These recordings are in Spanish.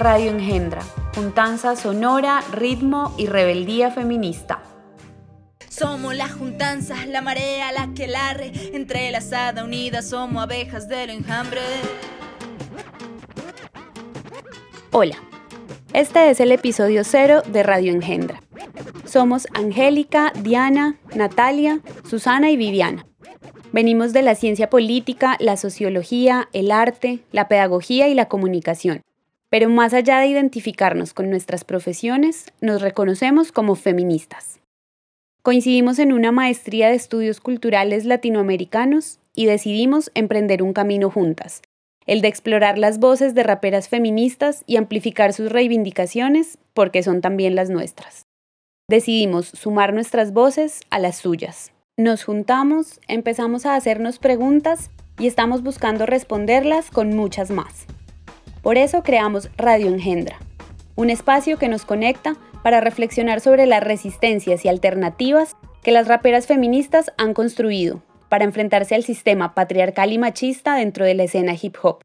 Radio Engendra, juntanza sonora, ritmo y rebeldía feminista. Somos las juntanzas, la marea, la que larre, entrelazada, unida, somos abejas del enjambre. Hola, este es el episodio cero de Radio Engendra. Somos Angélica, Diana, Natalia, Susana y Viviana. Venimos de la ciencia política, la sociología, el arte, la pedagogía y la comunicación. Pero más allá de identificarnos con nuestras profesiones, nos reconocemos como feministas. Coincidimos en una maestría de estudios culturales latinoamericanos y decidimos emprender un camino juntas, el de explorar las voces de raperas feministas y amplificar sus reivindicaciones porque son también las nuestras. Decidimos sumar nuestras voces a las suyas. Nos juntamos, empezamos a hacernos preguntas y estamos buscando responderlas con muchas más. Por eso creamos Radio Engendra, un espacio que nos conecta para reflexionar sobre las resistencias y alternativas que las raperas feministas han construido para enfrentarse al sistema patriarcal y machista dentro de la escena hip hop.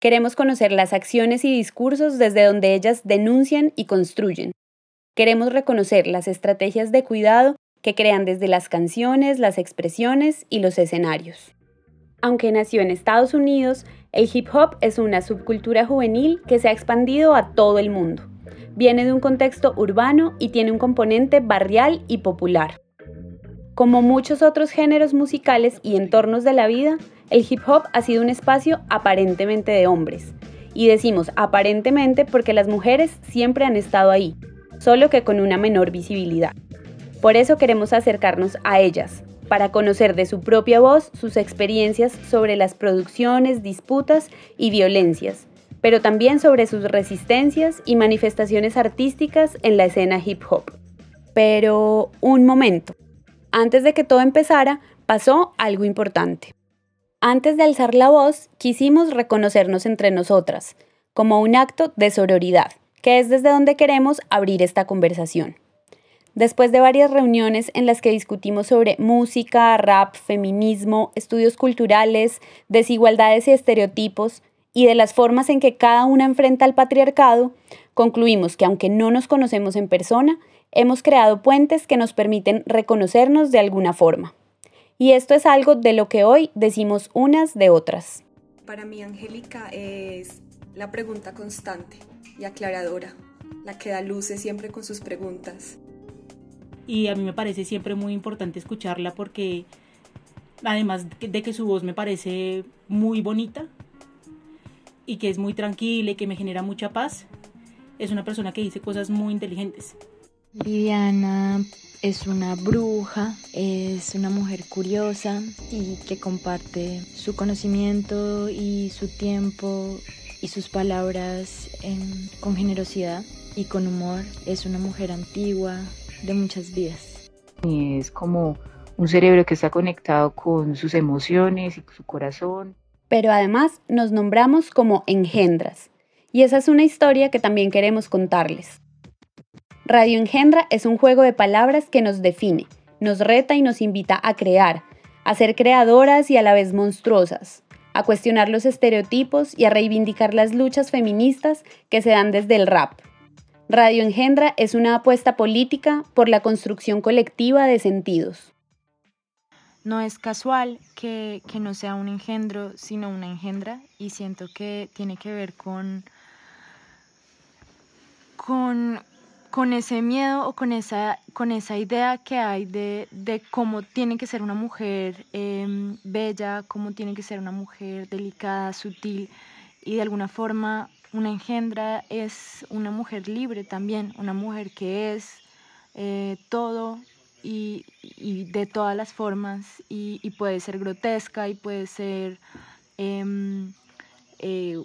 Queremos conocer las acciones y discursos desde donde ellas denuncian y construyen. Queremos reconocer las estrategias de cuidado que crean desde las canciones, las expresiones y los escenarios. Aunque nació en Estados Unidos, el hip hop es una subcultura juvenil que se ha expandido a todo el mundo. Viene de un contexto urbano y tiene un componente barrial y popular. Como muchos otros géneros musicales y entornos de la vida, el hip hop ha sido un espacio aparentemente de hombres. Y decimos aparentemente porque las mujeres siempre han estado ahí, solo que con una menor visibilidad. Por eso queremos acercarnos a ellas, para conocer de su propia voz sus experiencias sobre las producciones, disputas y violencias, pero también sobre sus resistencias y manifestaciones artísticas en la escena hip hop. Pero un momento, antes de que todo empezara, pasó algo importante. Antes de alzar la voz, quisimos reconocernos entre nosotras, como un acto de sororidad, que es desde donde queremos abrir esta conversación. Después de varias reuniones en las que discutimos sobre música, rap, feminismo, estudios culturales, desigualdades y estereotipos, y de las formas en que cada una enfrenta al patriarcado, concluimos que aunque no nos conocemos en persona, hemos creado puentes que nos permiten reconocernos de alguna forma. Y esto es algo de lo que hoy decimos unas de otras. Para mí, Angélica es la pregunta constante y aclaradora, la que da luces siempre con sus preguntas y a mí me parece siempre muy importante escucharla porque además de que su voz me parece muy bonita y que es muy tranquila y que me genera mucha paz, es una persona que dice cosas muy inteligentes. Viviana es una bruja, es una mujer curiosa y que comparte su conocimiento y su tiempo y sus palabras con generosidad y con humor. Es una mujer antigua, de muchas vidas. Y es como un cerebro que está conectado con sus emociones y su corazón. Pero además nos nombramos como engendras. Y esa es una historia que también queremos contarles. Radio Engendra es un juego de palabras que nos define, nos reta y nos invita a crear, a ser creadoras y a la vez monstruosas, a cuestionar los estereotipos y a reivindicar las luchas feministas que se dan desde el rap, Radio Engendra es una apuesta política por la construcción colectiva de sentidos. No es casual que, no sea un engendro, sino una engendra, y siento que tiene que ver con, con, ese miedo o con esa, con esa idea que hay de, cómo tiene que ser una mujer em, bella, cómo tiene que ser una mujer delicada, sutil, y de alguna forma una engendra es una mujer libre también, una mujer que es eh, todo y, de todas las formas y, puede ser grotesca y puede ser, em, eh,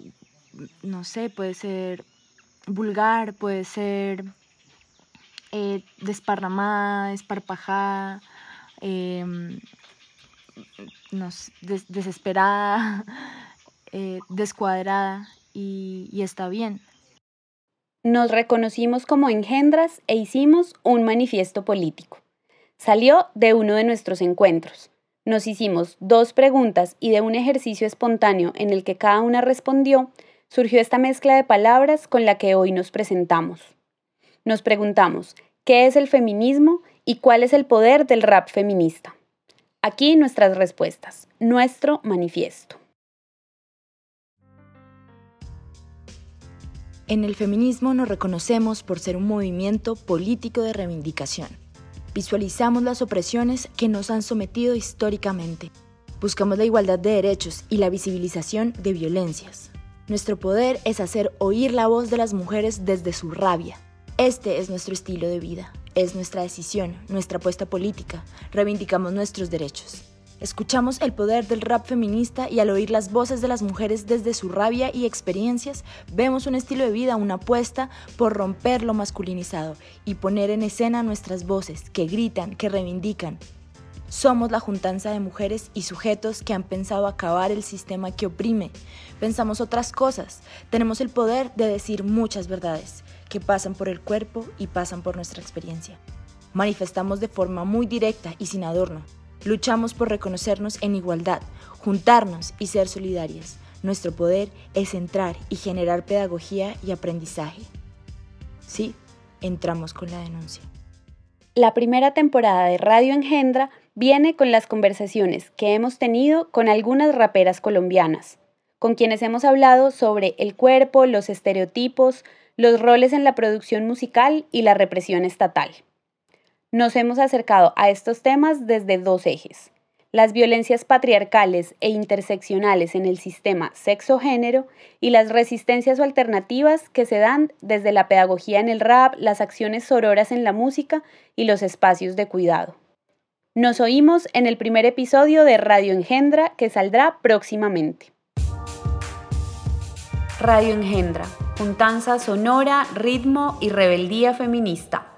no sé, puede ser vulgar, puede ser eh, desparramada, esparpajada, em, desesperada, descuadrada y, está bien. Nos reconocimos como engendras e hicimos un manifiesto político. Salió de uno de nuestros encuentros. Nos hicimos dos preguntas y de un ejercicio espontáneo en el que cada una respondió, surgió esta mezcla de palabras con la que hoy nos presentamos. Nos preguntamos, ¿qué es el feminismo y cuál es el poder del rap feminista? Aquí nuestras respuestas, nuestro manifiesto. En el feminismo nos reconocemos por ser un movimiento político de reivindicación. Visualizamos las opresiones que nos han sometido históricamente. Buscamos la igualdad de derechos y la visibilización de violencias. Nuestro poder es hacer oír la voz de las mujeres desde su rabia. Este es nuestro estilo de vida, es nuestra decisión, nuestra apuesta política. Reivindicamos nuestros derechos. Escuchamos el poder del rap feminista y al oír las voces de las mujeres desde su rabia y experiencias, vemos un estilo de vida, una apuesta por romper lo masculinizado y poner en escena nuestras voces que gritan, que reivindican. Somos la juntanza de mujeres y sujetos que han pensado acabar el sistema que oprime. Pensamos otras cosas. Tenemos el poder de decir muchas verdades que pasan por el cuerpo y pasan por nuestra experiencia. Manifestamos de forma muy directa y sin adorno Luchamos por reconocernos en igualdad, juntarnos y ser solidarias. Nuestro poder es entrar y generar pedagogía y aprendizaje. Sí, entramos con la denuncia. La primera temporada de Radio Engendra viene con las conversaciones que hemos tenido con algunas raperas colombianas, con quienes hemos hablado sobre el cuerpo, los estereotipos, los roles en la producción musical y la represión estatal. Nos hemos acercado a estos temas desde dos ejes. Las violencias patriarcales e interseccionales en el sistema sexo-género y las resistencias o alternativas que se dan desde la pedagogía en el rap, las acciones sororas en la música y los espacios de cuidado. Nos oímos en el primer episodio de Radio Engendra que saldrá próximamente. Radio Engendra, juntanza sonora, ritmo y rebeldía feminista.